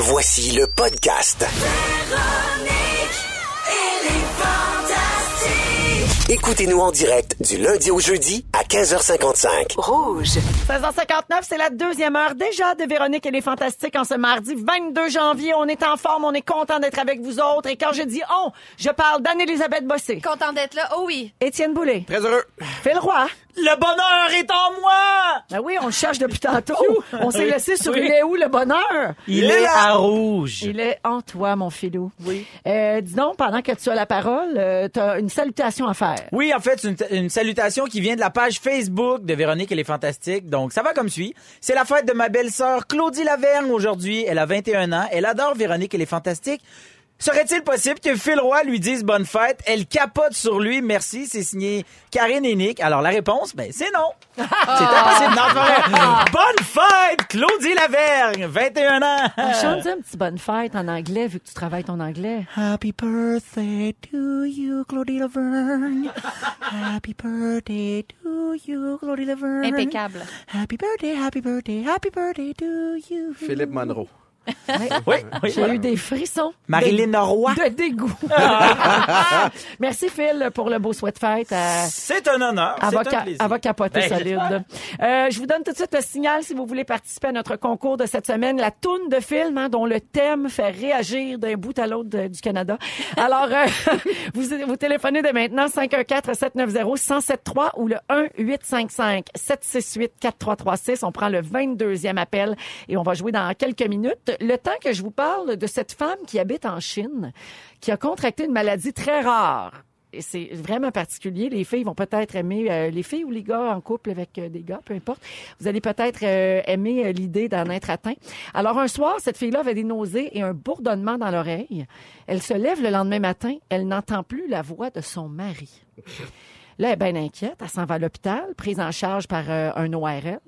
Voici le podcast. Écoutez-nous en direct du lundi au jeudi à 15h55. Rouge. 16h59, c'est la deuxième heure déjà de Véronique et les Fantastiques en ce mardi 22 janvier. On est en forme, on est content d'être avec vous autres. Et quand je dis on, je parle d'Anne-Élisabeth Bossé, Content d'être là. Oh oui. Étienne Boulay, Très heureux. Phil Roy. Le bonheur est en moi! Ben oui, on le cherche depuis tantôt. On s'est laissé sur Oui. il est où le bonheur? Il est à rouge. Il est en toi, mon filou. Oui. Euh, dis donc, pendant que tu as la parole, tu as une salutation à faire. Oui, en fait, une, une salutation qui vient de la page Facebook de Véronique et les Fantastiques. Donc, ça va comme suit. C'est la fête de ma belle-sœur Claudie Lavergne aujourd'hui. Elle a 21 ans. Elle adore Véronique et les Fantastiques. Serait-il possible que Phil Roy lui dise bonne fête? Elle capote sur lui. Merci. C'est signé Karine et Nick. Alors, la réponse, ben, c'est non. C'est impossible. Non, c'est vrai. Bonne fête, Claudie Lavergne, 21 ans. Chante un petit bonne fête en anglais, vu que tu travailles ton anglais. Happy birthday to you, Claudie Lavergne. Happy birthday to you, Claudie Lavergne. Impeccable. Happy birthday, happy birthday, happy birthday to you. Philippe Monroe. Oui, oui. J'ai eu des frissons. Marilyn Roy. De dégoût. Merci Phil pour le beau souhait fête. à- C'est un honneur. C'est va, ca- va capoter Ben, solide. Euh, je vous donne tout de suite le signal si vous voulez participer à notre concours de cette semaine. La toune de film hein, dont le thème fait réagir d'un bout à l'autre de- du Canada. Alors, euh, vous, vous téléphonez dès maintenant 514-790-1073 ou le 1-855-768-4336. On prend le 22e appel et on va jouer dans quelques minutes. Le temps que je vous parle de cette femme qui habite en Chine, qui a contracté une maladie très rare et c'est vraiment particulier. Les filles vont peut-être aimer, euh, les filles ou les gars en couple avec euh, des gars, peu importe. Vous allez peut-être euh, aimer l'idée d'en être atteint. Alors un soir, cette fille-là avait des nausées et un bourdonnement dans l'oreille. Elle se lève le lendemain matin, elle n'entend plus la voix de son mari. Là, elle est bien inquiète. Elle s'en va à l'hôpital, prise en charge par euh, un ORL,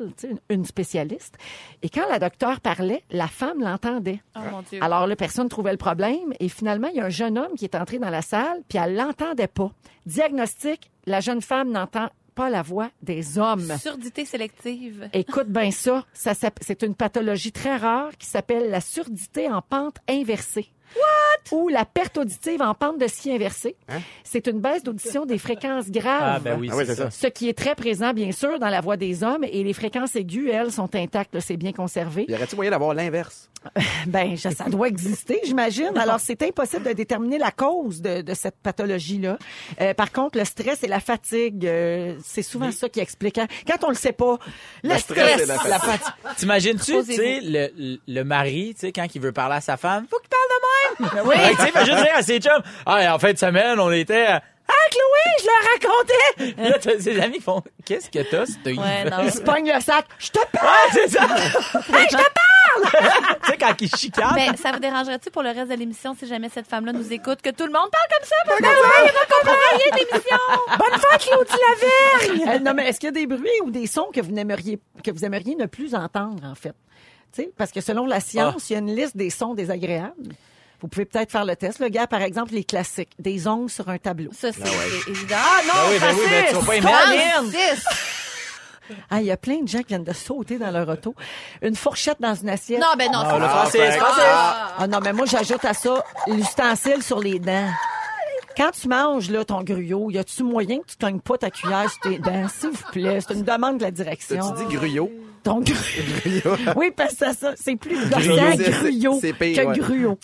une, spécialiste. Et quand la docteure parlait, la femme l'entendait. Oh mon Dieu. Alors là, personne trouvait le problème. Et finalement, il y a un jeune homme qui est entré dans la salle, puis elle l'entendait pas. Diagnostic, la jeune femme n'entend pas la voix des hommes. Surdité sélective. Écoute bien ça, c'est une pathologie très rare qui s'appelle la surdité en pente inversée. What? Ou la perte auditive en pente de scie inversée. C'est une baisse d'audition des fréquences graves. Ah, ben oui, Ah oui, c'est ça. ça. Ce qui est très présent, bien sûr, dans la voix des hommes. Et les fréquences aiguës, elles, sont intactes. C'est bien conservé. Y aurait-il moyen d'avoir l'inverse? Ben, ça doit exister, j'imagine. Alors, c'est impossible de déterminer la cause de, de cette pathologie-là. Euh, par contre, le stress et la fatigue, euh, c'est souvent ça qui explique. hein. Quand on le sait pas, le, Le stress et la fatigue. T'imagines-tu, tu sais, le, mari, tu sais, quand il veut parler à sa femme, faut qu'il parle. Oui. tu sais, juste dire à ses chums, ah, en fin de semaine, on était, à- ah, Chloé, je leur racontais. Là, ses amis font, qu'est-ce que t'as, c'est Ouais, non. Il se pogne le sac. Je te parle! Ouais, c'est ça. hey, je te parle! tu sais, quand il chicane. Ben, ça vous dérangerait-tu pour le reste de l'émission si jamais cette femme-là nous écoute que tout le monde parle comme ça? Parce que ouais, il va comprendre rien de l'émission. Bonne fête, Claudie Lavergne! Euh, non, mais est-ce qu'il y a des bruits ou des sons que vous n'aimeriez, que vous aimeriez ne plus entendre, en fait? Tu sais, parce que selon la science, il y a une liste des sons désagréables. Vous pouvez peut-être faire le test. Le gars, par exemple, les classiques. Des ongles sur un tableau. Ça, c'est c'est évident. Ah non, Ben oui, ben oui, ben tu vas pas aimer. Ah, il y a plein de gens qui viennent de sauter dans leur auto. Une fourchette dans une assiette. Non, ben non. Ah, le ça- Francis, Ah. Ah non, mais moi, j'ajoute à ça l'ustensile sur les dents. Quand tu manges là, ton gruau, y a-tu moyen que tu cognes pas ta cuillère sur tes dents? S'il vous plaît, c'est une demande de la direction. Tu dis gruyot? Ton gruau. oui, parce que ça, c'est plus c'est- gruau que ouais. gruau.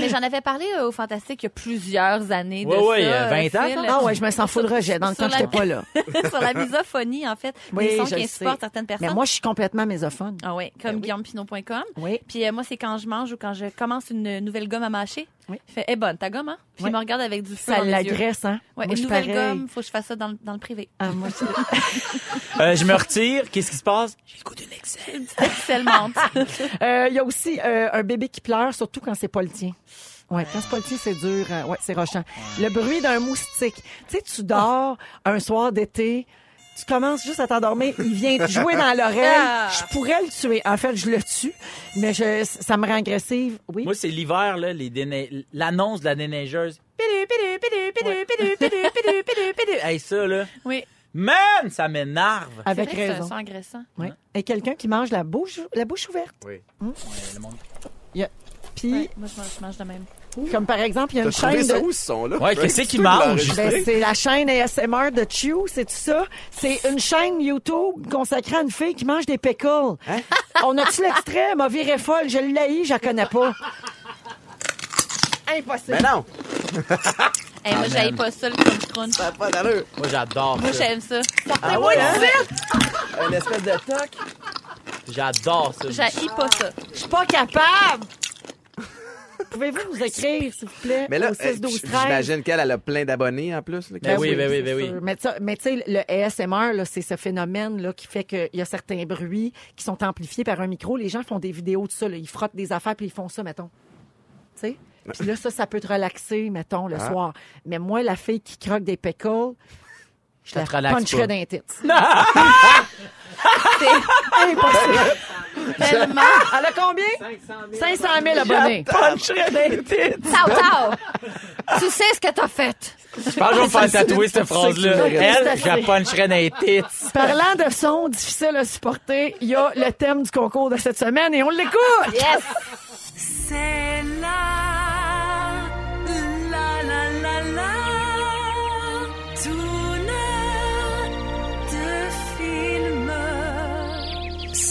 Mais j'en avais parlé euh, au Fantastique il y a plusieurs années de Ouais, ouais, ça. il y a 20 ans. Ah ouais, je me sens full rejet dans le Sur temps que j'étais la- pas là. sur la misophonie, en fait. Oui, des sons je qui insupportent certaines personnes. Mais moi, je suis complètement mésophone. Ah oui, comme guillaumepinot.com. Oui. Puis euh, moi, c'est quand je mange ou quand je commence une nouvelle gomme à mâcher. Oui. Il fait, eh bonne, ta gomme, hein? Puis Oui. il me regarde avec du feu Ça l'agresse, hein? Ouais, moi, je une nouvelle pareil. gomme, faut que je fasse ça dans, le- dans le privé. Ah, moi, c'est- Euh, je me retire. Qu'est-ce qui se passe? Le goût d'une Excel. Excel menthe. Euh, Il y a aussi euh, un bébé qui pleure, surtout quand c'est pas le tien. Ouais, quand c'est pas le tien, c'est dur. euh, ouais, c'est rochant. Le bruit d'un moustique. Tu sais, tu dors un soir d'été, tu commences juste à t'endormir, il vient te jouer dans l'oreille. Ah. Je pourrais le tuer. En fait, je le tue, mais je, ça me rend agressive. Oui. Moi, c'est l'hiver, là, les déne- l'annonce de la déneigeuse. Pidu, pidu, pidu, pidu, pidu, pidu, pidu, pidu, pidu. Hey, ça, là. Oui. Man, ça m'énerve. C'est Avec vrai que c'est un raison. son agressant. Oui. Et quelqu'un qui mange la bouche, la bouche ouverte. Oui. Ouais, le monde- Il y a- Puis, Ouais, moi, je mange, je mange de même. comme par exemple, il y a une chaîne ça de... où, ce son-là? Ouais, Frank? qu'est-ce Tu qu'il peux mange? l'enregistrer? Ben, c'est la chaîne ASMR de Chew, c'est tout ça? C'est une chaîne YouTube consacrée à une fille qui mange des pickles. Hein? On a-tu l'extrait? M'a viré folle. Je l'ai, je la connais pas. Impossible. Mais non, Hey, moi, Ah, j'aille man. pas ça, le crunch. ça n'a pas d'allure. Moi, j'adore Moi, ça. j'aime ça. Ah ouais, hein? Une espèce de toc. J'adore ça. J'haïs pas ça. Je suis pas capable. Pouvez-vous nous écrire, s'il vous plaît, Mais là, au 6 euh, 12 13 j'imagine qu'elle elle a plein d'abonnés en plus. là, qui- Ben oui, ben oui, ben oui. Mais, tu sais, le ASMR, là, c'est ce phénomène là, qui fait qu'il y a certains bruits qui sont amplifiés par un micro. Les gens font des vidéos de ça. là. Ils frottent des affaires puis ils font ça, mettons. Tu sais? Puis là, ça, ça peut te relaxer, mettons, le Ah. soir. Mais moi, la fille qui croque des pickles, je la relaxe puncherais pas. dans les tits. C'est Impossible. tellement... Elle a combien? 500 000 abonnés. puncherais dans les tits. Tao, tao! tu sais ce que t'as fait. Je pense que je vais me faire tatouer cette phrase-là. Elle, je la puncherais dans les tits. Parlant de son difficile à supporter, il y a le thème du concours de cette semaine et on l'écoute! Yes! C'est la,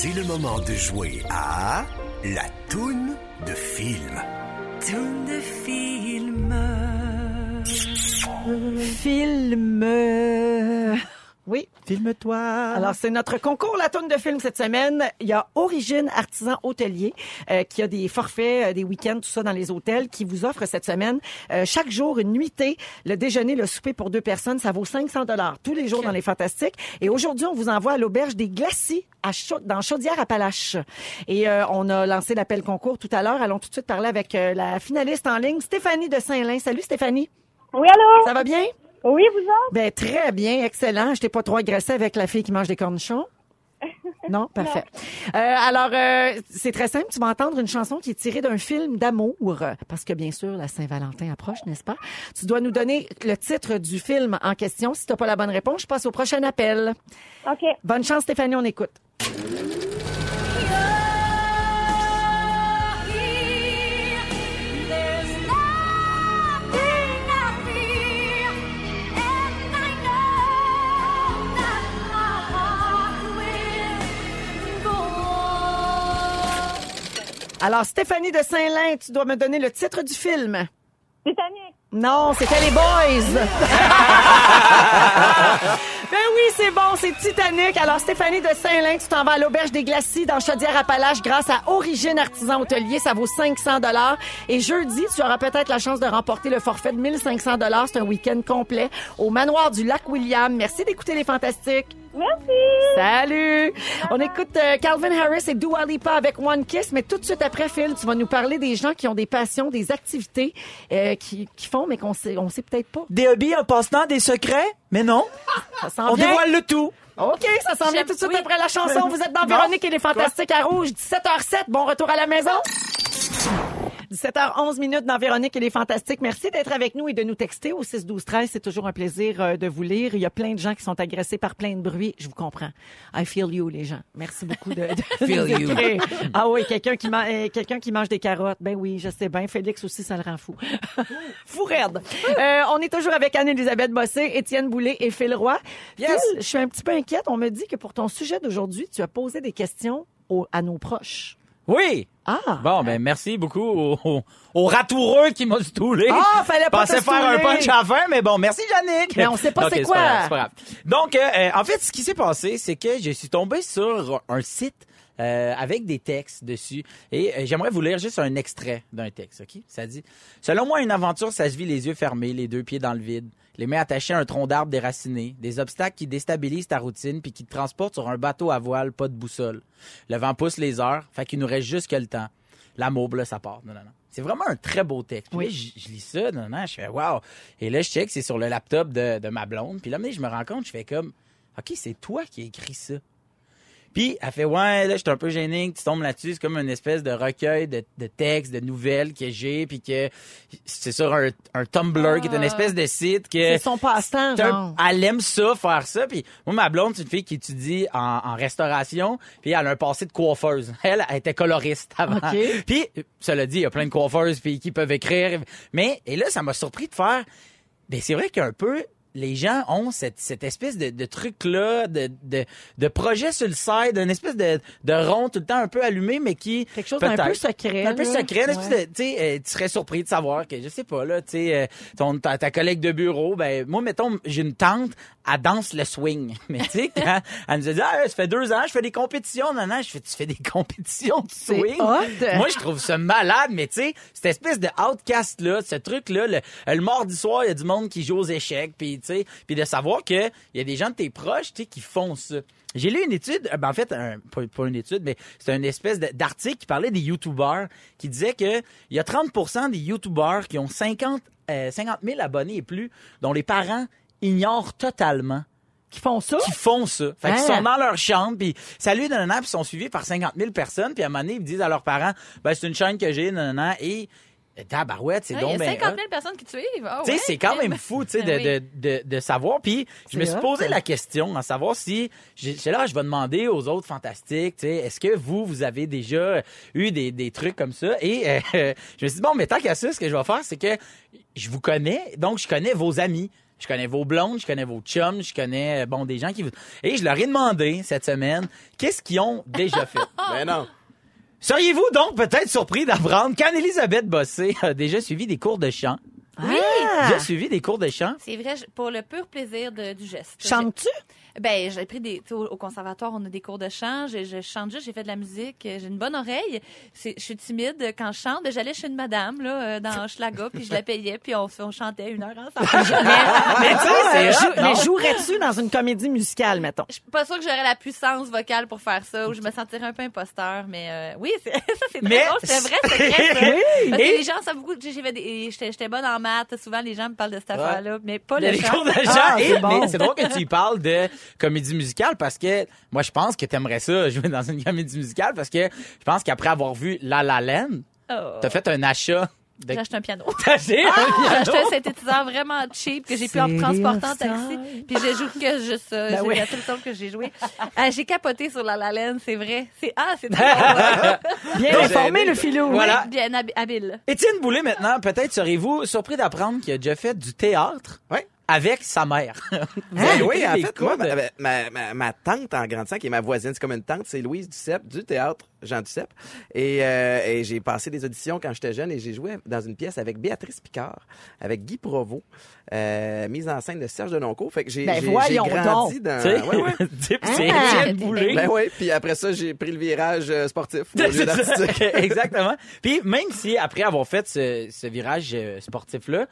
C'est le moment de jouer à la toune de film. Tourne de film. Film. Oui. Filme-toi. Alors, c'est notre concours La Tourne de film cette semaine. Il y a Origine Artisan Hôtelier euh, qui a des forfaits, euh, des week-ends, tout ça dans les hôtels, qui vous offre cette semaine euh, chaque jour une nuitée, le déjeuner, le souper pour deux personnes. Ça vaut 500 dollars tous les jours dans les Fantastiques. Et aujourd'hui, on vous envoie à l'auberge des Glacis à dans Chaudière-Appalaches. Et euh, on a lancé l'appel concours tout à l'heure. Allons tout de suite parler avec euh, la finaliste en ligne, Stéphanie de Saint-Lin. Salut Stéphanie. Oui, allô? Ça va bien? Oui, vous autres? Ben très bien, excellent. Je t'ai pas trop agressé avec la fille qui mange des cornichons? Non, parfait. Euh, alors, euh, c'est très simple. Tu vas entendre une chanson qui est tirée d'un film d'amour, parce que bien sûr, la Saint-Valentin approche, n'est-ce pas? Tu dois nous donner le titre du film en question. Si tu n'as pas la bonne réponse, je passe au prochain appel. OK. Bonne chance, Stéphanie, on écoute. Alors, Stéphanie de Saint-Lin, tu dois me donner le titre du film. Titanic. Non, c'était les boys. ben oui, c'est bon, c'est Titanic. Alors, Stéphanie de Saint-Lin, tu t'en vas à l'Auberge des Glacis dans Chaudière-Appalaches grâce à Origine Artisan Hôtelier. Ça vaut 500 dollars. Et jeudi, tu auras peut-être la chance de remporter le forfait de 1500 dollars. C'est un week-end complet au manoir du Lac William. Merci d'écouter les Fantastiques. Merci. Salut! On écoute euh, Calvin Harris et Dua Lipa avec One Kiss, mais tout de suite après, Phil, tu vas nous parler des gens qui ont des passions, des activités euh, qui, qui font, mais qu'on sait, on sait peut-être pas. Des hobbies, un passe-temps, des secrets? Mais non. Ça s'en On vient. dévoile le tout. OK, ça s'en vient J'aime- tout de suite oui. après la chanson. Vous êtes dans. Véronique et les Fantastiques à Rouge, 17h07. Bon retour à la maison. 17h11 minutes dans Véronique et les Fantastiques. Merci d'être avec nous et de nous texter au 6 12 13. C'est toujours un plaisir euh, de vous lire. Il y a plein de gens qui sont agressés par plein de bruit. Je vous comprends. I feel you, les gens. Merci beaucoup de, de Feel you. Ah oui, quelqu'un qui, man- euh, quelqu'un qui mange des carottes. Ben oui, je sais bien. Félix aussi, ça le rend fou. fou raide. Euh, on est toujours avec Anne-Elisabeth Bossé, Étienne Boulay et Phil Roy. Yes. Phil, je suis un petit peu inquiète. On me dit que pour ton sujet d'aujourd'hui, tu as posé des questions aux- à nos proches. Oui. Ah! Bon, ben merci beaucoup aux, aux, aux ratoureux qui m'ont stoulé. Ah, fallait pas Pensais faire un punch à la fin, mais bon, merci Yannick. Mais on sait pas c'est pas quoi. grave, c'est pas grave. Donc, euh, euh, en fait, ce qui s'est passé, c'est que je suis tombé sur un site euh, avec des textes dessus. Et euh, j'aimerais vous lire juste un extrait d'un texte, OK? Ça dit « Selon moi, une aventure, ça se vit les yeux fermés, les deux pieds dans le vide, les mains attachées à un tronc d'arbre déraciné, des obstacles qui déstabilisent ta routine puis qui te transportent sur un bateau à voile, pas de boussole. Le vent pousse les heures, fait qu'il nous reste juste que le temps. L'amour, là, ça part. Non, non, non. C'est vraiment un très beau texte. Puis Oui. là, je, je lis ça, non, non, je fais wow. Et là, je check, c'est sur le laptop de, de ma blonde. Puis là, mais je me rends compte, je fais comme, OK, c'est toi qui as écrit ça. Puis elle fait ouais là, je suis un peu gêné que tu tombes là-dessus. C'est comme une espèce de recueil de, de textes, de nouvelles que j'ai, puis que c'est sur un, un Tumblr qui est une espèce de site que C'est son passe-temps, genre. elle aime ça, faire ça. Puis moi, ma blonde, c'est une fille qui étudie en, en restauration. Puis elle a un passé de coiffeuse. Elle, elle était coloriste avant. OK. Puis, cela dit, il y a plein de coiffeuses puis qui peuvent écrire. Mais, et là, ça m'a surpris de faire... Ben, c'est vrai qu'un peu... Les gens ont cette, cette espèce de, de truc-là, de, de, de projet sur le side, une espèce de, de rond tout le temps un peu allumé, mais qui... Quelque chose d'un peu secret. un peu là. secret, une espèce Ouais. de- euh, tu serais surpris de savoir que, je sais pas, là, tu sais, euh, ton, ta, ta collègue de bureau, ben, moi, mettons, j'ai une tante, elle danse le swing. Mais, tu sais, quand elle nous a dit, ah, ça fait deux ans, je fais des compétitions, non, non, je fais, tu fais des compétitions de swing. Moi, je trouve ça malade, mais tu sais, cette espèce de outcast-là, ce truc-là, le, le mardi soir, il y a du monde qui joue aux échecs, puis, sais, puis de savoir que il y a des gens de tes proches, tu sais, qui font ça. J'ai lu une étude, euh, ben en fait, un- pas, pas une étude, mais c'est une espèce d'article qui parlait des YouTubers, qui disait que il y a 30% des YouTubers qui ont 50, euh, 50 000 abonnés et plus, dont les parents ignorent totalement Qui font ça? qui font ça. Fait qu'ils Hein? sont dans leur chambre, puis salut, nanana, puis ils sont suivis par 50 000 personnes, puis à un moment donné, ils disent à leurs parents, ben c'est une chaîne que j'ai, nanana, et tabarouette, c'est Ouais, donc Il y a ben 50 hot. 000 personnes qui te suivent. Tu sais, ouais. c'est quand même fou, tu sais, de, oui. de, de, de savoir. Puis, je me C'est suis hot. posé la question, à savoir si, j'ai là, je vais demander aux autres fantastiques, tu sais, est-ce que vous, vous avez déjà eu des, des trucs comme ça? Et euh, je me suis dit, bon, mais tant qu'à ça, ce que je vais faire, c'est que je vous connais, donc je connais vos amis. Je connais vos blondes, je connais vos chums, je connais, euh, bon, des gens qui vous... Et je leur ai demandé, cette semaine, qu'est-ce qu'ils ont déjà fait? Ben non. Seriez-vous donc peut-être surpris d'apprendre qu'Anne-Élisabeth Bossé a déjà suivi des cours de chant? Oui! Déjà suivi des cours de chant? C'est vrai, je- pour le pur plaisir de- du geste. Chantes-tu? Ben, j'ai pris des. tu sais, Au, au conservatoire, on a des cours de chant. Je, je chante juste, j'ai fait de la musique. euh, J'ai une bonne oreille. C'est- Je suis timide quand je chante. J'allais chez une madame, là, euh, dans Schlaga, puis je la payais, puis on, on chantait une heure ensemble. Mais tu sais, c'est mais jouerais-tu dans une comédie musicale, mettons? Je suis pas sûre que j'aurais la puissance vocale pour faire ça, ou je me sentirais un peu imposteur, mais euh, oui, c'est- ça c'est très Mais- drôle, c'est vrai secret, ça. Oui! Parce que Et- les gens savent beaucoup. J'étais j'étais bonne en maths. Souvent, les gens me parlent de cette affaire-là, mais pas le des chant. cours de chant. Ah, c'est bon. C'est drôle que tu y parles de comédie musicale parce que moi, je pense que t'aimerais ça jouer dans une comédie musicale parce que je pense qu'après avoir vu La La Land, Oh. t'as fait un achat de... J'ai acheté un piano. T'as acheté un J'ai acheté un synthétiseur vraiment cheap que j'ai pu en transporter en taxi. Puis j'ai joué que juste ça. Ben c'est oui. seule chose que j'ai joué. Ah, j'ai capoté sur la la laine, c'est vrai. C'est ah, c'est. Bien informé, le filou. Voilà. bien hab- habile. Étienne Boulay, maintenant, peut-être serez-vous surpris d'apprendre qu'il a déjà fait du théâtre? Ouais. Avec sa mère. Ben oui, en fait, moi, ma, ma, ma, ma tante en grandissant, qui est ma voisine, c'est comme une tante, c'est Louise Duceppe du théâtre Jean Duceppe. Et, euh, et j'ai passé des auditions quand j'étais jeune et j'ai joué dans une pièce avec Béatrice Picard, avec Guy Provost, euh, mise en scène de Serge Denoncourt. Fait que j'ai Ben grandi donc. dans... Puis c'est Ah. Ben oui, puis après ça, j'ai pris le virage euh, sportif au lieu. Exactement. Puis même si après avoir fait ce, ce virage euh, sportif-là,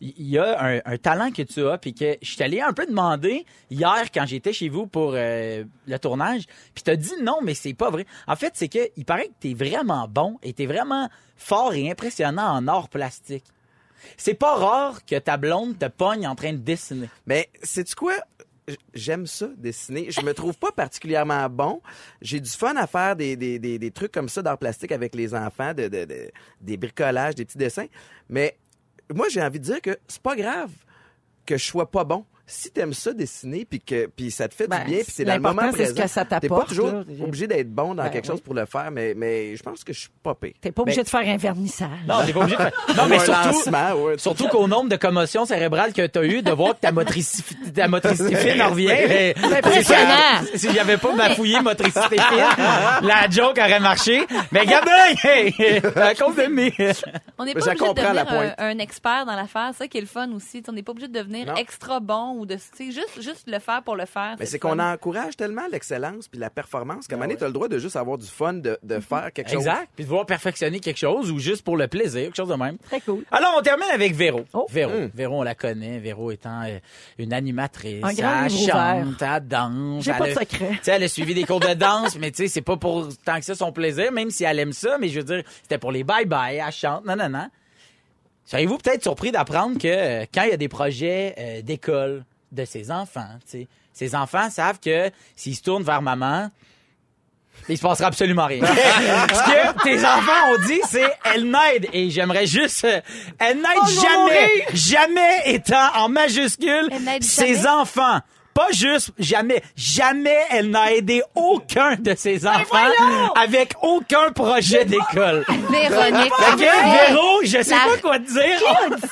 il y a un, talent que tu as, puis que je allé un peu demander hier quand j'étais chez vous pour euh, le tournage, puis t'as dit non, mais c'est pas vrai. En fait, c'est que il paraît que t'es vraiment bon et t'es vraiment fort et impressionnant en art plastique. C'est pas rare que ta blonde te pogne en train de dessiner. Mais sais-tu quoi? J'aime ça, dessiner. Je me trouve pas particulièrement bon. J'ai du fun à faire des, des, des, trucs comme ça d'art plastique avec les enfants, de, de, de- des bricolages, des petits dessins. Mais moi, j'ai envie de dire que c'est pas grave que je sois pas bon. Si t'aimes ça dessiner puis que puis ça te fait Ben, du bien puis c'est dans le l'important, moment c'est ce présent. que ça T'es pas toujours là. obligé d'être bon dans Ben quelque oui. chose pour le faire, mais mais je pense que je suis pas pire. T'es pas obligé de faire un vernissage. Non, t'es pas obligé de faire- Non, mais Un surtout, ouais. Surtout qu'au nombre de commotions cérébrales que tu as eues, de voir que ta motricité, ta motricité fine en revient. mais- impressionnant. Si, si j'avais pas bafouillé motricité fine, la joke aurait marché. Mais Gabin, hey, à cause de mes... On n'est pas obligé de devenir un, expert dans l'affaire. C'est ça qui est le fun aussi. On n'est pas obligé de devenir Non. extra bon ou de, tu juste, juste le faire pour le faire. Mais c'est qu'on encourage tellement l'excellence puis la performance qu'à un moment donné, t'as le droit de juste avoir du fun, de, de faire quelque chose. Exact. Puis de vouloir perfectionner quelque chose ou juste pour le plaisir, quelque chose de même. Très cool. Alors, on termine avec Véro. Oh. Véro. Mm. Véro, on la connaît. Véro étant euh, une animatrice. Un grand elle chante, elle danse. J'ai pas de secret. Tu sais, elle a suivi des cours de danse, mais tu sais, c'est pas pour tant que ça son plaisir, même si elle aime ça, mais je veux dire, c'était pour les bye-bye, elle chante, non, non, non. Seriez-vous peut-être surpris d'apprendre que euh, quand il y a des projets euh, d'école de ses enfants, ses enfants savent que s'ils se tournent vers maman, il se passera absolument rien. Ce que tes enfants ont dit, c'est elle n'aide. Et j'aimerais juste, euh, elle n'aide Oh, jamais, jamais étant en majuscule ses jamais? enfants. Pas juste, jamais, jamais elle n'a aidé aucun de ses enfants avec aucun projet d'école. Véronique. Ok, Véro, je sais La- pas quoi te dire.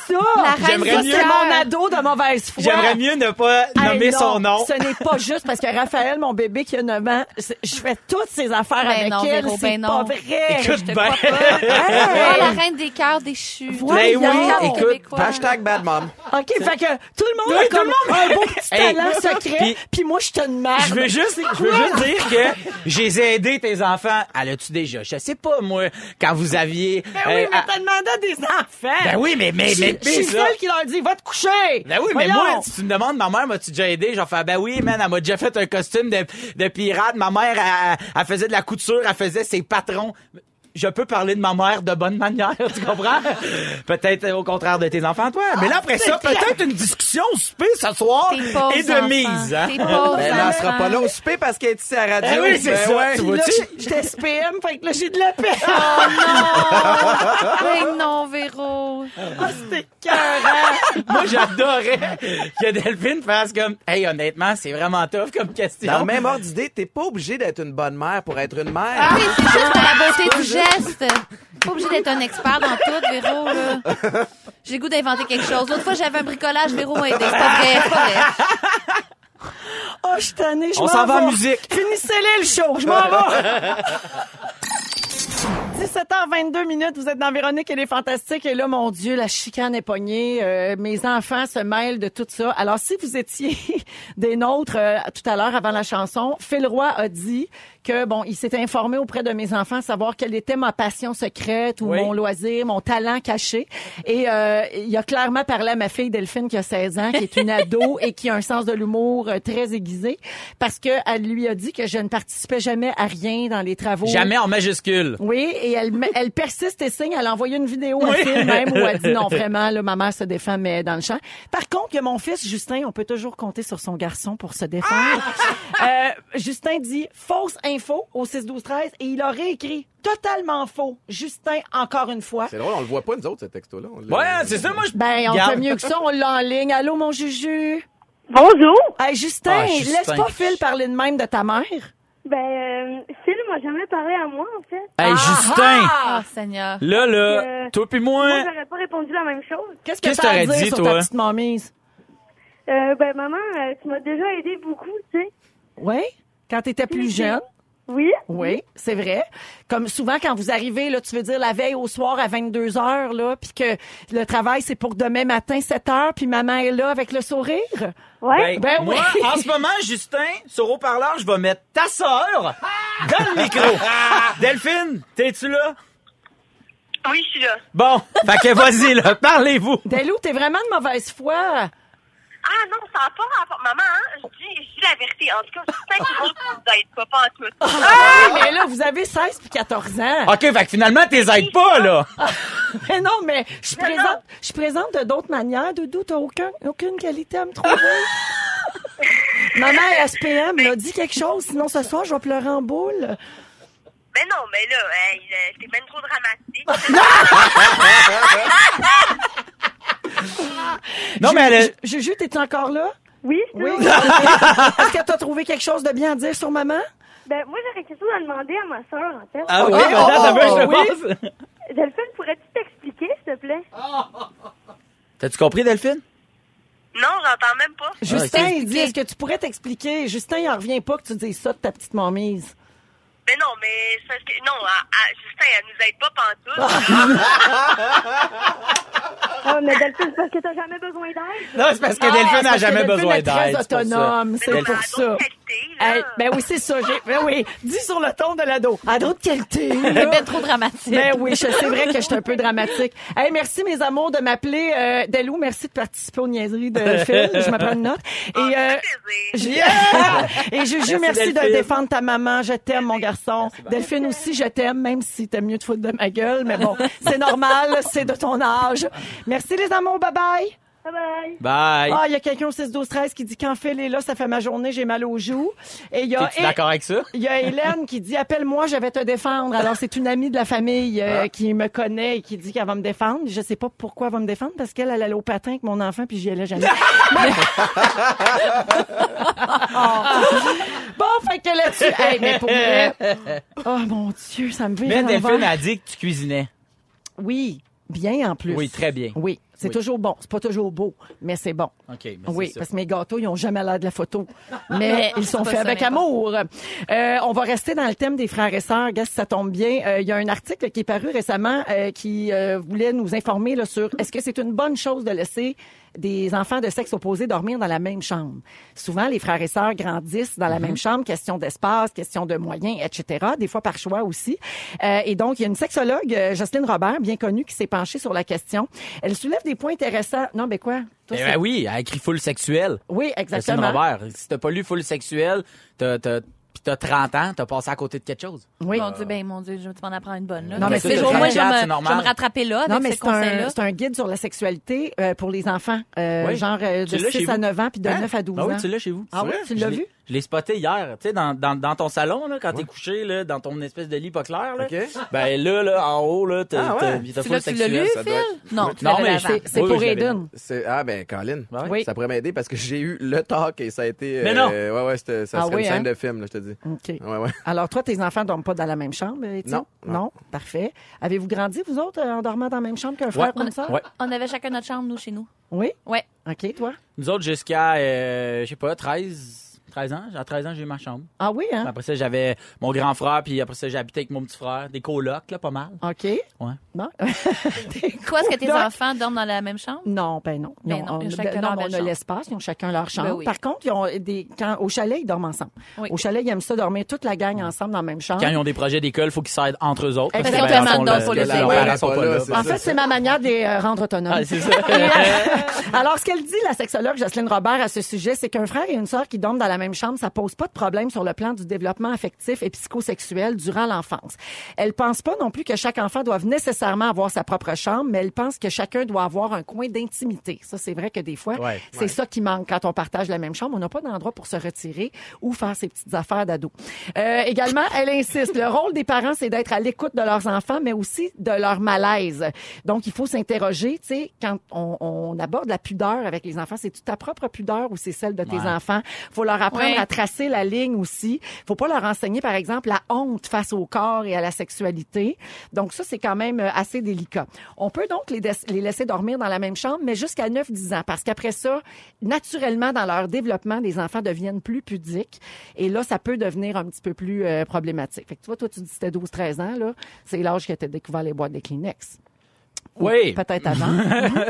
Ça, La reine J'aimerais du mieux- c'est mon ado de mauvaise foi. J'aimerais mieux ne pas Hey, nommer non, son nom. Ce n'est pas juste parce que Raphaël, mon bébé qui a 9 ans, c'est- je fais toutes ses affaires Ben avec non, elle. Véro, c'est ben pas non. vrai. Écoute Je te ben. crois pas. Hey! Oh, la reine des cœurs déchus. Voyons. Ben oui, écoute. Hashtag bad mom. OK, fait que tout le monde Oui, a tout comme le monde. un beau petit Hey. talent secret, Puis- puis moi, je te une merde. Je veux juste, je veux juste dire que j'ai aidé tes enfants. Allais-tu déjà? Je sais pas, moi, quand vous aviez... Ben oui, euh, mais t'as demandé à des enfants. Ben oui, mais, mais, mais, je suis celle qui leur dit, va te coucher. Ben oui, mais moi, si tu me demandes, ma mère, m'as-tu déjà aidé? Je vais faire, ben oui, man, elle m'a déjà fait un costume de, de pirate. Ma mère, elle, elle faisait de la couture, elle faisait ses patrons. Je peux parler de ma mère de bonne manière, tu comprends? peut-être au contraire de tes enfants, toi. Mais là, après ça, peut-être une discussion au souper ce soir et de enfants. mise. Hein? Tes Ben, elle sera pas là au souper parce qu'elle est ici à la radio. Ben oui, c'est Ben ça. ouais. Tu j'étais SPM, fait que là, j'ai de la peine. Ben non, Véro. Ah, c'était cœur. Moi, j'adorais que Delphine fasse comme, hey, honnêtement, c'est vraiment tough comme question. Dans le même ordre d'idée, t'es pas obligé d'être une bonne mère pour être une mère. Ah oui, c'est juste la beauté du geste. Pas obligé d'être un expert dans tout, Véro, là. J'ai le goût d'inventer quelque chose. L'autre fois, j'avais un bricolage, Véro m'a aidé. C'est pas vrai, c'est pas vrai. Oh, je suis tannée, je On m'en s'en va en musique. Finissez-les le show, je m'en vais. 17h22 minutes, vous êtes dans Véronique et les Fantastiques. Et là, mon Dieu, la chicane est pognée. Euh, mes enfants se mêlent de tout ça. Alors, si vous étiez des nôtres euh, tout à l'heure avant la chanson, Phil Roy a dit que, bon, il s'était informé auprès de mes enfants savoir quelle était ma passion secrète ou Oui. mon loisir, mon talent caché. Et euh, il a clairement parlé à ma fille Delphine qui a 16 ans, qui est une ado et qui a un sens de l'humour euh, très aiguisé parce que elle lui a dit que je ne participais jamais à rien dans les travaux. Jamais en majuscule. Oui, et elle, elle persiste et signe. Elle a envoyé une vidéo à Oui. Phil même où elle dit non, vraiment, là, ma mère se défend, mais dans le champ. Par contre, que mon fils, Justin, on peut toujours compter sur son garçon pour se défendre. Euh, Justin dit fausse info au 6-12-13 et il aurait écrit totalement faux. Justin, encore une fois. C'est drôle, on le voit pas, nous autres, ce texto-là. Ouais, c'est ça, moi, je... Ben, on fait mieux que ça, on l'a en ligne. Allô, mon Juju? Bonjour. Hey, Justin, Ah, Justin. laisse pas Phil parler de même de ta mère. Ben, euh, Phil m'a jamais parlé à moi, en fait. Hey, Justin! Ah, Seigneur. Là, là, Euh, toi puis Moi, moi, j'aurais pas répondu la même chose. Qu'est-ce que Qu'est-ce t'as à t'aurais dire dit, sur toi? ta petite mamise? Euh, ben, maman, tu m'as déjà aidé beaucoup, tu sais. Oui? Quand t'étais plus jeune? Oui. Oui, c'est vrai. Comme souvent, quand vous arrivez, là, tu veux dire la veille au soir à 22 heures, là, puis que le travail, c'est pour demain matin, 7 heures, puis maman est là avec le sourire? Ouais. ben, Ben moi, oui. en ce moment, Justin, sur haut-parleur, je vais mettre ta sœur dans le micro. Delphine, t'es-tu là? Oui, je suis là. Bon, fait que vas-y, là, parlez-vous. Delou, t'es vraiment de mauvaise foi. Ah non, ça n'a pas rapport. Maman, hein, je dis, je dis la vérité. En tout cas, c'est que vous vous aide pas, pas en tout. Ah, mais là, vous avez 16 puis 14 ans. OK, fait que finalement, t'es aides pas, là. Mais non, mais je présente, je présente de d'autres manières. Doudou, t'as aucun, aucune qualité à me trouver. Maman SPM là, dis quelque chose, sinon ce soir, je vais pleurer en boule. Mais non, mais là, hey, là, t'es même trop dramatique. Non, mais elle Ju- Juju, t'es encore là? Oui, Oui. oui. Est-ce que t'as trouvé quelque chose de bien à dire sur maman? Ben, moi, j'aurais quelque chose à demander à ma soeur, en fait. Ah oui, Ah, madame, ah, ça veut, je ah, oui. pense. Delphine, pourrais-tu t'expliquer, s'il te plaît? T'as-tu compris, Delphine? Non, j'entends même pas. Justin, ok. il dit, est-ce que tu pourrais t'expliquer? Justin, il en revient pas que tu dises ça de ta petite mamise. Mais non, mais c'est parce que, non, à- à- Justin, elle nous aide pas pantoute. Ah, mais Delphine, c'est parce que t'as jamais besoin d'aide. Non, c'est parce que Ah, Delphine n'a jamais Delphine besoin est très d'aide. c'est pour ça. autonome, c'est pour elle a ça. d'autres qualités, là. Hey, ben oui, c'est ça. J'ai, ben oui, dis sur le ton de l'ado. À d'autres qualités. C'est ben trop dramatique. Ben oui, je- c'est vrai que je suis un peu dramatique. Hey, merci mes amours de m'appeler. Euh, Delou, merci de participer aux niaiseries de Phil. Je me prends une note. Et, euh, plaisir. j'ai- Et Juju, merci, Merci, de défendre ta maman. Je t'aime, mon garçon. Delphine aussi, je t'aime, même si t'aimes mieux te foutre de ma gueule. Mais bon, c'est normal, c'est de ton âge. Merci les amours, bye bye. Bye bye. Bye. Ah, il y a quelqu'un au 6 12 13 qui dit quand Phil est là, ça fait ma journée, j'ai mal aux joues. Et il y a d'accord avec ça? il y a Hélène qui dit appelle-moi, je vais te défendre. Alors c'est une amie de la famille euh, Ah. qui me connaît et qui dit qu'elle va me défendre. Je sais pas pourquoi elle va me défendre parce qu'elle elle allait au patin avec mon enfant puis j'y allais jamais. fait là-dessus, hey, mais pour vrai, oh mon Dieu, ça me vient Mais Delphine a dit que tu cuisinais. Oui, bien en plus. Oui, très bien. Oui, c'est Oui. toujours bon. C'est pas toujours beau, mais c'est bon. OK, mais Oui, parce que mes gâteaux, ils ont jamais l'air de la photo. Mais ils sont faits avec amour. Euh, on va rester dans le thème des frères et sœurs. Gars, si ça tombe bien. Euh, Il y a un article qui est paru récemment euh, qui euh, voulait nous informer là, sur est-ce que c'est une bonne chose de laisser des enfants de sexe opposé dormir dans la même chambre. Souvent, les frères et sœurs grandissent dans la même chambre, question d'espace, question de moyens, etc. Des fois par choix aussi. Euh, et donc, il y a une sexologue, euh, Jocelyne Robert, bien connue, qui s'est penchée sur la question. Elle soulève des points intéressants. Non, mais quoi? Toi, Eh ben oui, elle a écrit full sexuel. Oui, exactement. Robert. Si t'as pas lu full sexuel, t'as, pis t'as 30 ans, t'as passé à côté de quelque chose. Oui. Mon Dieu, ben mon Dieu, je vais t'en apprendre une bonne. Là? Non, mais Fait c'est au moins, je vais 34, me, c'est je normal. vais me rattraper là Non, mais ces c'est un, c'est un guide sur la sexualité euh, pour les enfants, euh, Oui. genre euh, de l'as chez 6 à vous? 9 ans, puis de Hein? 9 à 12 Ah oui, ans. tu l'as chez vous. Ah oui, tu l'as vu? Je l'ai spoté hier, tu sais, dans, dans, dans ton salon, là, quand t'es couché, là, dans ton espèce de lit pas clair, là. OK. Ben là, là, en haut, là, t'as, Ah ouais? t'as, full sexuel. lu, ça doit Phil? être- Non, tu Non, mais. C'est Oui, pour Aiden. Ah, ben, Colin. Oui. Ça pourrait m'aider parce que j'ai eu le talk et ça a été. Mais euh, non. Ouais, ouais, c'était- ça Ah serait oui, une scène hein? de film, là, je te dis. OK. Ouais, ouais. Alors, toi, tes enfants dorment pas dans la même chambre, Étienne? Non, non. Parfait. Avez-vous grandi, vous autres, euh, en dormant dans la même chambre qu'un frère sœur? Ouais. on avait chacun notre chambre, nous, chez nous. Oui? Ouais. OK, toi? Nous autres, jusqu'à, euh, je sais pas, 13, 13 ans. À 13 ans, j'ai eu ma chambre. Ah oui, hein? Après ça, j'avais mon grand frère, puis après ça, habité avec mon petit frère. Des colocs, là, pas mal. OK. Ouais. Bon. Toi, est-ce que tes enfants dorment dans la même chambre? Non, ben non. Ben non, on, ils ont chacun ben leur non, belle on a chambre. l'espace, ils ont chacun leur chambre. Ben oui. Par contre, ils ont des, quand, au chalet, ils dorment ensemble. Oui. Au chalet, ils aiment ça dormir toute la gang ensemble dans la même chambre. Quand ils ont des projets d'école, faut qu'ils s'aident entre eux autres. C'est En fait, c'est ma manière de les euh, rendre autonomes. C'est ça. Alors, ce qu'elle dit, la sexologue Jocelyne Robert, à ce sujet, c'est qu'un frère et une sœur qui dorment dans la même chambre, ça pose pas de problème sur le plan du développement affectif et psychosexuel durant l'enfance. Elle pense pas non plus que chaque enfant doive nécessairement avoir sa propre chambre, mais elle pense que chacun doit avoir un coin d'intimité. Ça, c'est vrai que des fois, Ouais. c'est ça qui manque quand on partage la même chambre. On n'a pas d'endroit pour se retirer ou faire ses petites affaires d'ado. Euh, également, elle insiste, le rôle des parents, c'est d'être à l'écoute de leurs enfants, mais aussi de leur malaise. Donc, il faut s'interroger, tu sais, quand on, on aborde la pudeur avec les enfants, c'est ta propre pudeur ou c'est celle de tes Ouais. enfants? faut leur apprendre Ouais. à tracer la ligne aussi. faut pas leur enseigner, par exemple, la honte face au corps et à la sexualité. Donc, ça, c'est quand même euh, assez délicat. On peut donc les, les laisser dormir dans la même chambre, mais jusqu'à 9-10 ans, parce qu'après ça, naturellement, dans leur développement, les enfants deviennent plus pudiques. Et là, ça peut devenir un petit peu plus euh, problématique. Fait que tu vois, toi, tu dis que c'était 12-13 ans, là. C'est l'âge que tu as découvert les boîtes des Kleenex. Oui. Peut-être avant. Mhm.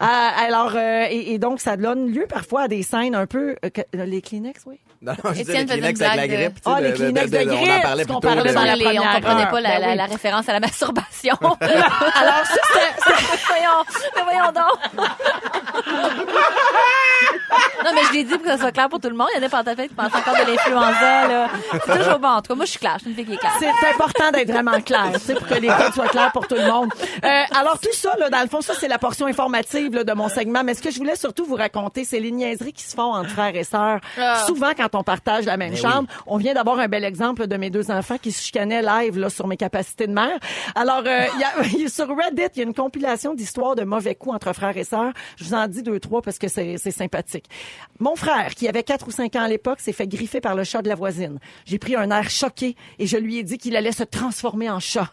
Ah, alors, euh, et, et donc, ça donne lieu parfois à des scènes un peu... euh, que- les Kleenex, oui? Non, non, je disais Étienne les Kleenex avec la grippe. Ah, les de- de- Kleenex de de- On en grippe, parlait plus tôt. parlait de- dans la Désolée, on comprenait heure. pas la, Ben la- oui. la référence à la masturbation. Alors, ça, c'était- voyons, mais voyons donc. non, mais je l'ai dit pour que ça soit clair pour tout le monde. Il y en a tête qui pensent encore de l'influenza, là. C'est toujours bon. En tout cas, moi, je suis claire. Je suis une fille qui est claire. C'est important d'être vraiment clair, tu sais, pour que les codes soient clairs pour tout le monde. Euh, alors tout ça, là, dans le fond, ça c'est la portion informative là, de mon segment. Mais ce que je voulais surtout vous raconter, c'est les niaiseries qui se font entre frères et sœurs. Ah. Souvent, quand on partage la même chambre, on vient d'avoir un bel exemple de mes deux enfants qui se chicanaient live là, sur mes capacités de mère. Alors, euh, il y a, il y a- sur Reddit, il y a une compilation d'histoires de mauvais coups entre frères et sœurs. Je vous en dis deux, trois parce que c'est c'est sympathique. Mon frère, qui avait quatre ou cinq ans à l'époque, s'est fait griffer par le chat de la voisine. J'ai pris un air choqué et je lui ai dit qu'il allait se transformer en chat.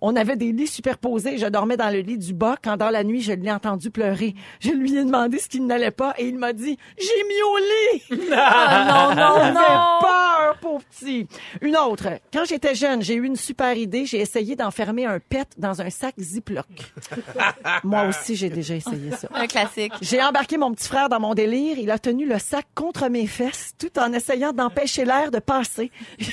On avait des lits superposés et je dormais dans le lit du bas quand dans la nuit, je l'ai entendu pleurer. Je lui ai demandé ce qu'il n'allait pas et il m'a dit « J'ai mis au lit! » Ah, non, non, J'avais non. peur, pauvre petit. Une autre. Quand j'étais jeune, j'ai eu une super idée. J'ai essayé d'enfermer un pet dans un sac Ziploc. Moi aussi, j'ai déjà essayé ça. Un classique. J'ai embarqué mon petit frère dans mon délire. Il a tenu le sac contre mes fesses tout en essayant d'empêcher l'air de passer.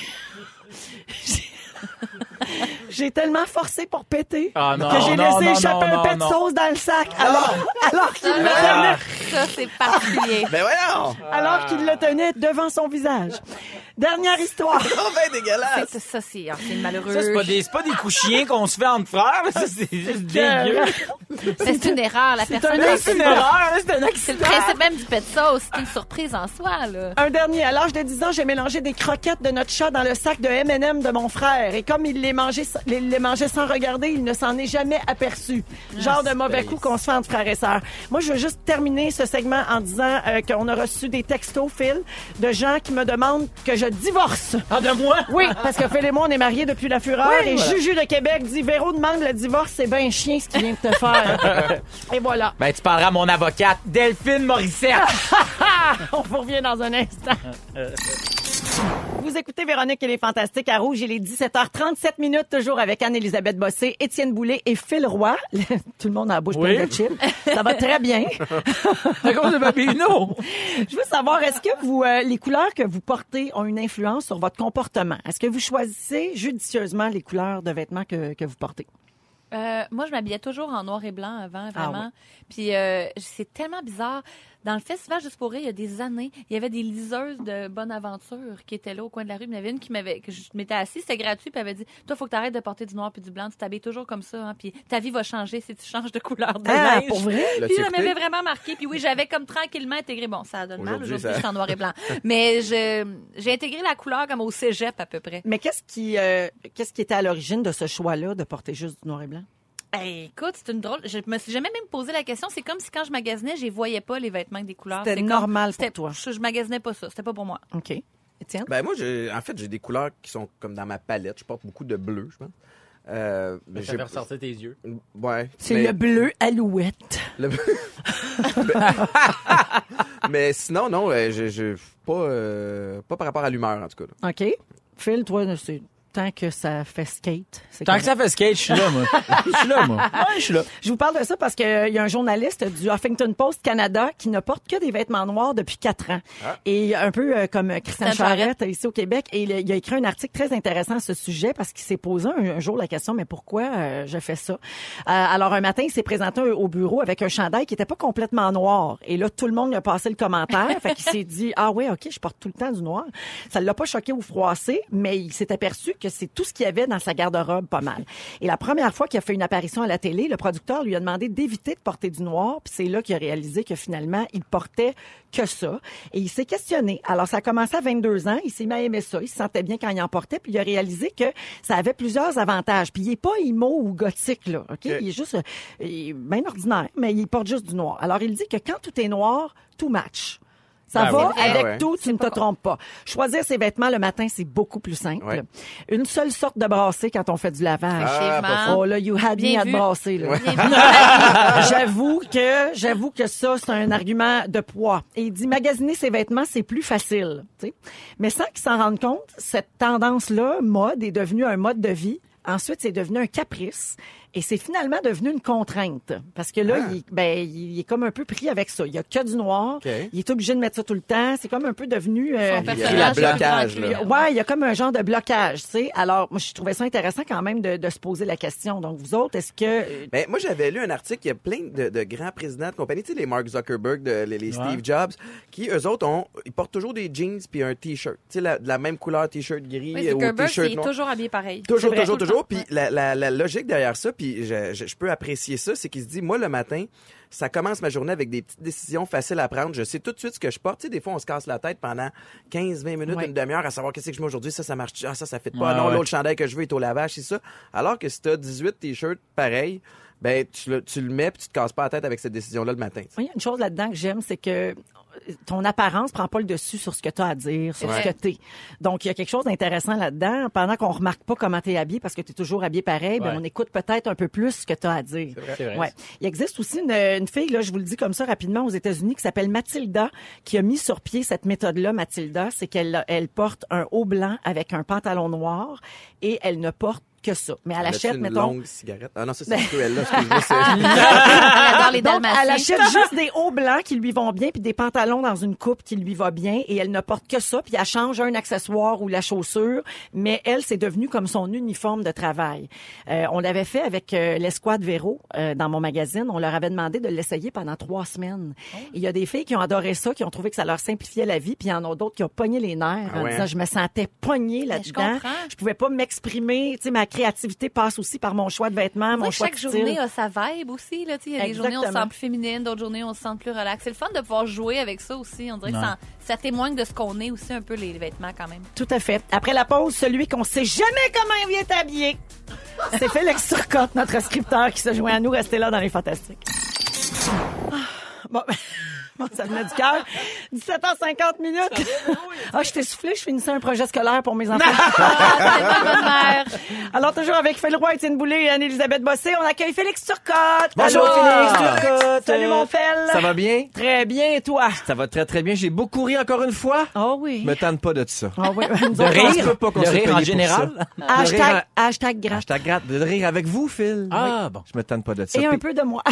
J'ai tellement forcé pour péter Ah, non, que j'ai non, laissé non, échapper non, un pet de sauce dans le sac alors, alors qu'il le Ah, tenait, Ça, c'est particulier. Ben voyons! alors qu'il le tenait devant son visage. Dernière histoire. Oh, ben dégueulasse! C'est- Ça, c'est ah, c'est malheureux. Ça, c'est pas des, c'est pas des coups chiens qu'on se fait entre frères. Ça, c'est juste dégueu. C'est une erreur. La personne. un C'est une erreur, c'est un C'est accident. le principe même du pet de sauce. C'est une surprise en soi, là. Un dernier. À l'âge de 10 ans, j'ai mélangé des croquettes de notre chat dans le sac de M&M de mon frère. Et comme il les mangeait, il les mangeait sans regarder, il ne s'en est jamais aperçu. Genre de mauvais coup qu'on se fait entre frères et sœurs. Moi, je veux juste terminer ce segment en disant euh, qu'on a reçu des textos, Phil, de gens qui me demandent que je divorce. Ah, de moi? Oui, parce que Phil et moi, on est mariés depuis la fureur. Oui, et voilà. Juju de Québec dit Véro demande le divorce, c'est bien chien ce qu'il vient de te faire. et voilà. Ben, tu parleras à mon avocate, Delphine Morissette. On vous revient dans un instant. Vous écoutez Véronique et les Fantastiques à Rouge. Il est 17h37 minutes, toujours avec Anne-Elisabeth Bossé, Étienne Boulay et Phil Roy. Tout le monde a la bouche Oui. pleine de chill. Ça va très bien. À cause de Babino. Je veux savoir, est-ce que vous, euh, les couleurs que vous portez ont une influence sur votre comportement? Est-ce que vous choisissez judicieusement les couleurs de vêtements que, que vous portez? Euh, moi, je m'habillais toujours en noir et blanc avant, Ah vraiment. Puis euh, c'est tellement bizarre. Dans le festival Juste pour rire, il y a des années, il y avait des liseuses de bonne aventure qui étaient là au coin de la rue. Il y en avait une qui m'avait, que je m'étais assise, c'était gratuit, puis elle avait dit, toi, faut que tu arrêtes de porter du noir puis du blanc, tu t'habilles toujours comme ça, hein, puis ta vie va changer si tu changes de couleur de Ah, linge. pour vrai? Puis ça m'avait vraiment marqué. Puis oui, j'avais comme tranquillement intégré. Bon, ça donne mal. Aujourd'hui, Aujourd'hui, ça- je suis en noir et blanc. Mais je, j'ai intégré la couleur comme au cégep à peu près. Mais qu'est-ce qui, euh, qu'est-ce qui était à l'origine de ce choix-là de porter juste du noir et blanc? Hey, écoute, c'est une drôle. Je me suis jamais même posé la question. C'est comme si quand je magasinais, je voyais pas les vêtements avec des couleurs. C'était C'est comme- normal pour c'était- toi. Je, je magasinais pas ça. C'était pas pour moi. OK. Étienne? Ben moi, en fait, j'ai des couleurs qui sont comme dans ma palette. Je porte beaucoup de bleu, je pense. Euh, mais Je j'ai- vais faire sortir tes yeux. Ouais. C'est mais- le bleu alouette. le- mais sinon, non, euh, je, je pas, euh, pas par rapport à l'humeur, en tout cas. là. OK. Phil, toi, c'est tant que ça fait skate. Tant que ça fait skate, je suis là, moi. Je suis là, moi. Ouais, je suis là. Je vous parle de ça parce qu'il y a un journaliste du Huffington Post Canada qui ne porte que des vêtements noirs depuis quatre ans. Et un peu euh, comme Christian Charette ici au Québec. Et il, il a écrit un article très intéressant à ce sujet parce qu'il s'est posé un, un jour la question, mais pourquoi euh, je fais ça? Euh, alors, un matin, il s'est présenté au bureau avec un chandail qui était pas complètement noir. Et là, tout le monde lui a passé le commentaire. fait qu'il s'est dit, ah ouais, OK, je porte tout le temps du noir. Ça l'a pas choqué ou froissé, mais il s'est aperçu que c'est tout ce qu'il y avait dans sa garde-robe, pas mal. Et la première fois qu'il a fait une apparition à la télé, le producteur lui a demandé d'éviter de porter du noir, puis c'est là qu'il a réalisé que finalement, il portait que ça. Et il s'est questionné. Alors, ça a commencé à 22 ans, il s'est mis à aimer ça, il se sentait bien quand il en portait, puis il a réalisé que ça avait plusieurs avantages. Puis il est pas emo ou gothique, là, OK? Il est juste, euh, il est bien ordinaire, mais il porte juste du noir. Alors, il dit que quand tout est noir, tout match. Ça Ah va? oui. avec Ah ouais. tout, tu ne te trompes pas. Choisir ses vêtements le matin, c'est beaucoup plus simple. Ouais. Une seule sorte de brassée quand on fait du lavage. Ah. Oh là, you had Bien me à brasser, j'avoue que j'avoue que ça c'est un argument de poids. Et il dit magasiner ses vêtements c'est plus facile, tu sais. Mais sans qu'ils s'en rendent compte, cette tendance là mode est devenue un mode de vie. Ensuite, c'est devenu un caprice et c'est finalement devenu une contrainte parce que là, Ah. il, ben, il est comme un peu pris avec ça. Il y a que du noir. Il est obligé de mettre ça tout le temps. C'est comme un peu devenu. euh, Son Il y a blocage, là. Ouais, il y a comme un genre de blocage, tu sais. Alors, moi, je trouvais ça intéressant quand même de, de se poser la question. Donc, vous autres, est-ce que... euh, Ben, moi, j'avais lu un article, il y a plein de, de grands présidents de compagnie, tu sais, les Mark Zuckerberg, de- les, les Steve Jobs, qui, eux autres, ont, ils portent toujours des jeans puis un T-shirt. Tu sais, la, de la même couleur T-shirt gris Oui, ou Zuckerberg, T-shirt il est noir. toujours habillé pareil. Toujours, toujours, toujours. Puis ouais. la, la, la logique derrière ça, puis je, je, je peux apprécier ça, c'est qu'il se dit, moi, le matin, ça commence ma journée avec des petites décisions faciles à prendre. Je sais tout de suite ce que je porte. Tu sais, des fois, on se casse la tête pendant 15, 20 minutes, Ouais. une demi-heure à savoir qu'est-ce que je mets aujourd'hui. Ça, ça marche. Ah, ça, ça fait pas. Ouais, non, ouais. l'autre chandail que je veux est au lavage, c'est ça. Alors que si t'as 18 t-shirts pareils, ben, tu le, tu le mets puis tu te casses pas la tête avec cette décision-là le matin. Il y a une chose là-dedans que j'aime, c'est que ton apparence prend pas le dessus sur ce que tu as à dire, sur Ouais. ce que tu es. Donc, il y a quelque chose d'intéressant là-dedans. Pendant qu'on remarque pas comment tu es habillé parce que tu es toujours habillé pareil, ben, Ouais. on écoute peut-être un peu plus ce que tu as à dire. Vrai. Ouais. Il existe aussi une, une fille, là, je vous le dis comme ça rapidement, aux États-Unis, qui s'appelle Mathilda, qui a mis sur pied cette méthode-là, Mathilda, c'est qu'elle elle porte un haut blanc avec un pantalon noir et elle ne porte que ça. Mais elle achète, une mettons. longue cigarette? Ah non, ça, c'est Cruella, excuse-moi. c'est- Elle adore les Donc, elle achète juste des hauts blancs qui lui vont bien, puis des pantalons dans une coupe qui lui va bien, et elle ne porte que ça, puis elle change un accessoire ou la chaussure, mais elle, c'est devenu comme son uniforme de travail. Euh, on l'avait fait avec euh, l'escouade Véro euh, dans mon magazine. On leur avait demandé de l'essayer pendant trois semaines. Et Il y a des filles qui ont adoré ça, qui ont trouvé que ça leur simplifiait la vie, puis il y en a d'autres qui ont pogné les nerfs Ah en disant hein? je me sentais pognée je là-dedans. comprends. Je pouvais pas m'exprimer. Tu sais, ma créativité passe aussi par mon choix de vêtements, On mon choix chaque de style. journée a sa vibe aussi. Là, il y a des journées où on se sent plus féminine, d'autres journées où on se sent plus relax. C'est le fun de pouvoir jouer avec ça aussi. On dirait Ouais. que ça, ça témoigne de ce qu'on est aussi un peu les vêtements quand même. Tout à fait. Après la pause, celui qu'on sait jamais comment il vient habillé. C'est Félix Turcotte, notre scripteur, qui se joint à nous. Restez là dans les Fantastiques. Ah, Bon, bon, ça venait du cœur. 17h50 minutes. Ah, je t'ai soufflé, je finissais un projet scolaire pour mes enfants. Ah. Alors, toujours avec Phil Roy, Étienne Boulay et Anne-Elisabeth Bossé, on accueille Félix Turcotte. Bonjour, Allô, Félix Turcotte. Salut, mon Fel. Ça va bien? Très bien, et toi? Ça va très très bien. J'ai beaucoup ri encore une fois. Oh oui. Je me tente pas de ça. Ah oui, nous De rire, peut pas soit rire en pour général? ça. Hashtag, De hashtag gratte. Hashtag gratte. De rire avec vous, Phil. Ah, bon. Je me tente pas de ça. Et un peu de moi.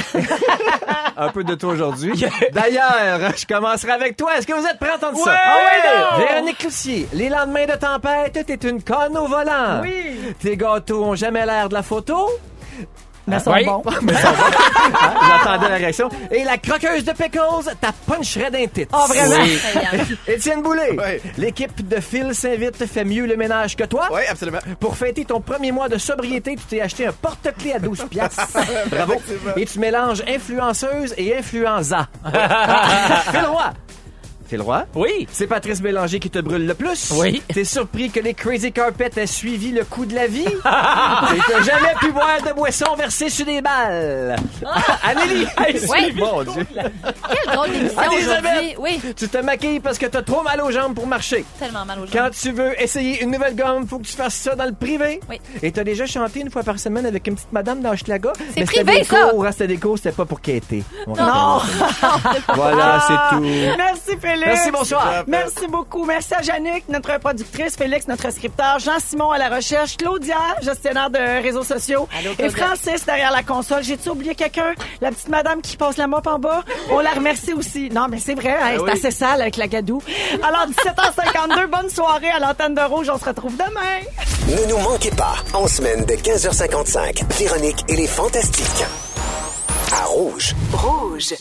un peu de toi aujourd'hui. D'ailleurs, je commencerai avec toi. Est-ce que vous êtes prêts à entendre ça? Ah donc! Véronique Cloutier, les lendemains de tempête, t'es une conne au volant. Oui. Tes gâteaux ont jamais l'air de la photo. Mais sont Oui. bons. Hein, J'attendais la réaction. Et la croqueuse de pickles, ta puncherait d'un titre. Ah, vraiment? Oui. Étienne Boulay, Oui. l'équipe de Phil Saint-Vite fait mieux le ménage que toi. Oui, absolument. Pour fêter ton premier mois de sobriété, tu t'es acheté un porte-clés à 12 piastres. Bravo. Et tu mélanges influenceuse et influenza. Phil Roy. Oui. C'est Patrice Bélanger qui te brûle le plus. Oui. T'es surpris que les Crazy Carpets aient suivi le coup de la vie. Et t'as jamais pu boire de boisson versée sur des balles. Amélie. Oui. Mon Dieu. Quelle drôle d'émission Elisabeth. aujourd'hui. Oui, Tu te maquilles parce que t'as trop mal aux jambes pour marcher. tellement mal aux gens. Quand tu veux essayer une nouvelle gomme, faut que tu fasses ça dans le privé. Oui. Et t'as déjà chanté une fois par semaine avec une petite madame dans Hochelaga? C'était privé, ça. hein, C'était des cours, c'était pas pour quêter. On Non! rappelle. Voilà, c'est tout. Merci, Félix. Merci, bonsoir. Merci beaucoup. Merci à Jannick, notre productrice, Félix, notre scripteur, Jean-Simon à la recherche, Claudia, gestionnaire de réseaux sociaux, Allô, et. Francis derrière la console. J'ai-tu oublié quelqu'un? La petite madame qui passe la mop en bas? On la remercie aussi. Non, mais c'est vrai, hein, c'est oui. assez sale avec la gadoue. Alors, 17h52, bonne soirée à l'antenne de Rouge. On se retrouve demain. Ne nous manquez pas, en semaine de 15h55, Véronique et les Fantastiques. À Rouge. Rouge.